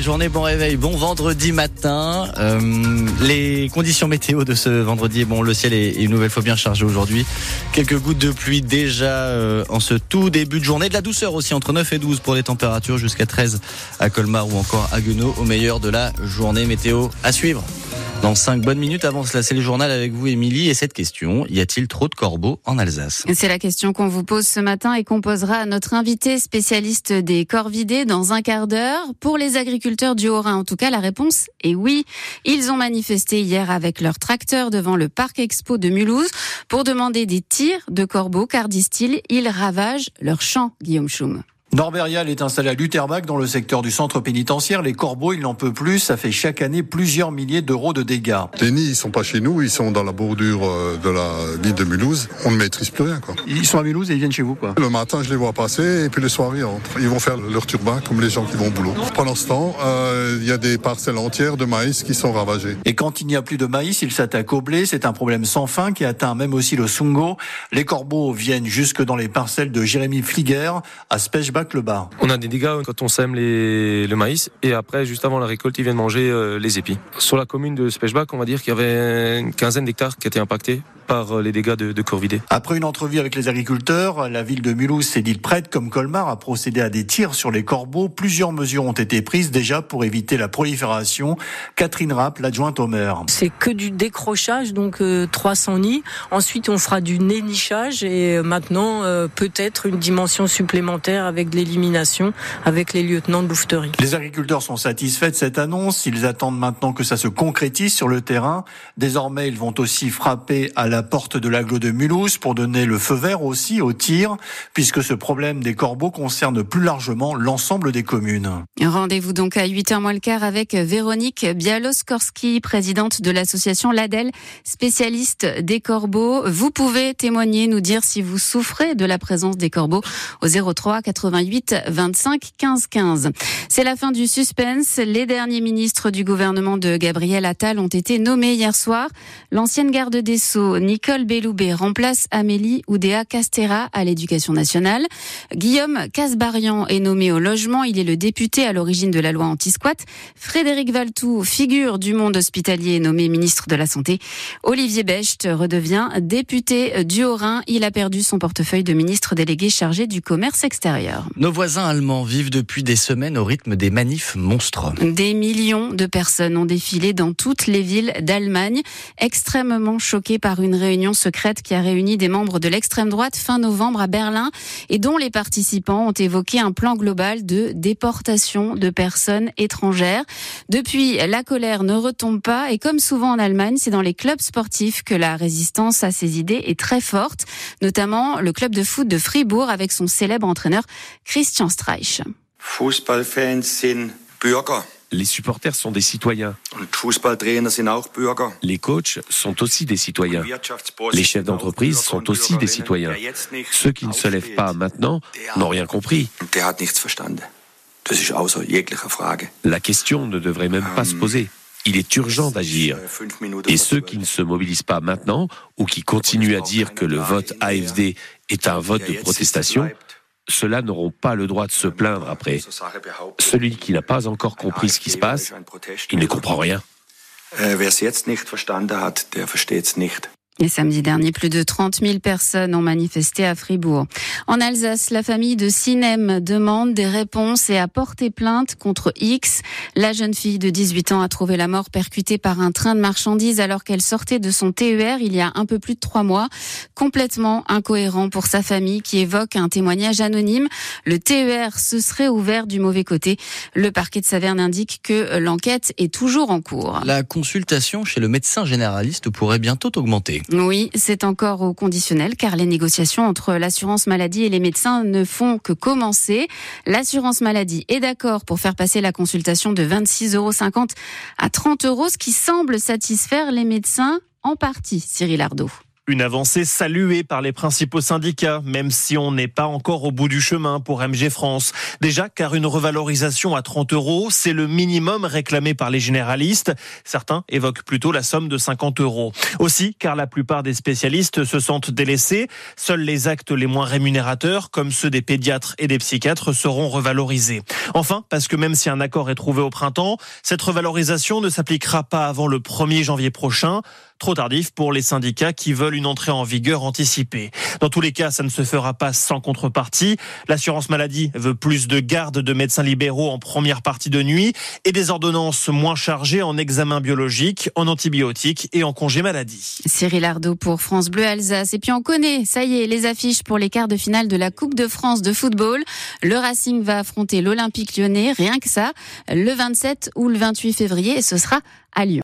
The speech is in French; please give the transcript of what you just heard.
belle journée, bon réveil, bon vendredi matin. Euh, les conditions météo de ce vendredi, bon, le ciel est une nouvelle fois bien chargé aujourd'hui. Quelques gouttes de pluie déjà euh, en ce tout début de journée. De la douceur aussi, entre 9 et 12 pour les températures, jusqu'à 13 à Colmar ou encore à Guenot, au meilleur de la journée météo à suivre. Dans 5 bonnes minutes, avant cela, c'est le journal avec vous, Émilie. Et cette question, y a-t-il trop de corbeaux en Alsace? C'est la question qu'on vous pose ce matin et qu'on posera à notre invité spécialiste des corvidés dans un quart d'heure. Pour les agriculteurs du Haut-Rhin, en tout cas, la réponse est oui. Ils ont manifesté hier avec leur tracteur devant le parc expo de Mulhouse pour demander des tirs de corbeaux, car disent-ils, ils ravagent leurs champs, Guillaume Schum. Norberial est installé à Lutherbach dans le secteur du centre pénitentiaire. Les corbeaux, il n'en peut plus. Ça fait chaque année plusieurs milliers d'euros de dégâts. Les nids, ils sont pas chez nous. Ils sont dans la bordure euh, de la ville de Mulhouse. On ne maîtrise plus rien, quoi. Ils sont à Mulhouse et ils viennent chez vous, quoi. Le matin, je les vois passer et puis le soir, ils rentrent. Ils vont faire leur turbin comme les gens qui vont au boulot. Pendant ce temps, euh, il y a des parcelles entières de maïs qui sont ravagées. Et quand il n'y a plus de maïs, ils s'attaquent au blé. C'est un problème sans fin qui atteint même aussi le Sungo. Les corbeaux viennent jusque dans les parcelles de Jérémy Flieger à Spechbach-le-Bas des dégâts quand on sème les, le maïs et après, juste avant la récolte, ils viennent manger euh, les épis. Sur la commune de Spechbach, on va dire qu'il y avait une quinzaine d'hectares qui étaient impactés par euh, les dégâts de, de corvidés. Après une entrevue avec les agriculteurs, la ville de Mulhouse s'est dit prête, comme Colmar, à procéder à des tirs sur les corbeaux. Plusieurs mesures ont été prises déjà pour éviter la prolifération. Catherine Rapp, l'adjointe au maire. C'est que du décrochage, donc 300 euh, nids. Ensuite, on fera du nénichage et euh, maintenant, peut-être une dimension supplémentaire avec de l'élimination avec les lieutenants de louveterie. Les agriculteurs sont satisfaits de cette annonce. Ils attendent maintenant que ça se concrétise sur le terrain. Désormais, ils vont aussi frapper à la porte de l'aglo de Mulhouse pour donner le feu vert aussi au tir, puisque ce problème des corbeaux concerne plus largement l'ensemble des communes. Rendez-vous donc à 8h moins le quart avec Véronique Bialoskorski, présidente de l'association LADEL, spécialiste des corbeaux. Vous pouvez témoigner, nous dire si vous souffrez de la présence des corbeaux au 03 88 25 15 15. C'est la fin du suspense. Les derniers ministres du gouvernement de Gabriel Attal ont été nommés hier soir. L'ancienne garde des Sceaux, Nicole Belloubet remplace Amélie Oudéa Castera à l'éducation nationale. Guillaume Casbarian est nommé au logement. Il est le député à l'origine de la loi anti-squat. Frédéric Valtou, figure du monde hospitalier, est nommé ministre de la Santé. Olivier Becht redevient député du Haut-Rhin. Il a perdu son portefeuille de ministre délégué chargé du commerce extérieur. Nos voisins allemands vivent depuis des semaines au rythme des manifs monstres. Des millions de personnes ont défilé dans toutes les villes d'Allemagne, extrêmement choquées par une réunion secrète qui a réuni des membres de l'extrême droite fin novembre à Berlin et dont les participants ont évoqué un plan global de déportation de personnes étrangères. Depuis, la colère ne retombe pas et comme souvent en Allemagne, c'est dans les clubs sportifs que la résistance à ces idées est très forte, notamment le club de foot de Fribourg avec son célèbre entraîneur Christian Streich. Fußballfans sind Bürger. Les supporters sont des citoyens. Les coachs sont aussi des citoyens. Les chefs d'entreprise sont aussi des citoyens. Ceux qui ne se lèvent pas maintenant n'ont rien compris. La question ne devrait même pas se poser. Il est urgent d'agir. Et ceux qui ne se mobilisent pas maintenant ou qui continuent à dire que le vote AFD est un vote de protestation ceux-là n'auront pas le droit de se plaindre après. Celui qui n'a pas encore compris ce qui se passe, il ne comprend rien. Et samedi dernier, plus de 30 000 personnes ont manifesté à Fribourg. En Alsace, la famille de Sinem demande des réponses et a porté plainte contre X. La jeune fille de 18 ans a trouvé la mort percutée par un train de marchandises alors qu'elle sortait de son TER il y a un peu plus de trois mois. Complètement incohérent pour sa famille qui évoque un témoignage anonyme. Le TER se serait ouvert du mauvais côté. Le parquet de Saverne indique que l'enquête est toujours en cours. La consultation chez le médecin généraliste pourrait bientôt augmenter. Oui, c'est encore au conditionnel car les négociations entre l'assurance maladie et les médecins ne font que commencer. L'assurance maladie est d'accord pour faire passer la consultation de 26,50 euros à 30 euros, ce qui semble satisfaire les médecins en partie, Cyril Ardo. Une avancée saluée par les principaux syndicats, même si on n'est pas encore au bout du chemin pour MG France. Déjà car une revalorisation à 30 euros, c'est le minimum réclamé par les généralistes. Certains évoquent plutôt la somme de 50 euros. Aussi car la plupart des spécialistes se sentent délaissés. Seuls les actes les moins rémunérateurs, comme ceux des pédiatres et des psychiatres, seront revalorisés. Enfin, parce que même si un accord est trouvé au printemps, cette revalorisation ne s'appliquera pas avant le 1er janvier prochain. Trop tardif pour les syndicats qui veulent une entrée en vigueur anticipée. Dans tous les cas, ça ne se fera pas sans contrepartie. L'assurance maladie veut plus de gardes de médecins libéraux en première partie de nuit et des ordonnances moins chargées en examens biologiques, en antibiotiques et en congés maladie. Cyril Ardo pour France Bleu Alsace. Et puis on connaît, ça y est, les affiches pour les quarts de finale de la Coupe de France de football. Le Racing va affronter l'Olympique lyonnais, rien que ça, le 27 ou le 28 février et ce sera à Lyon.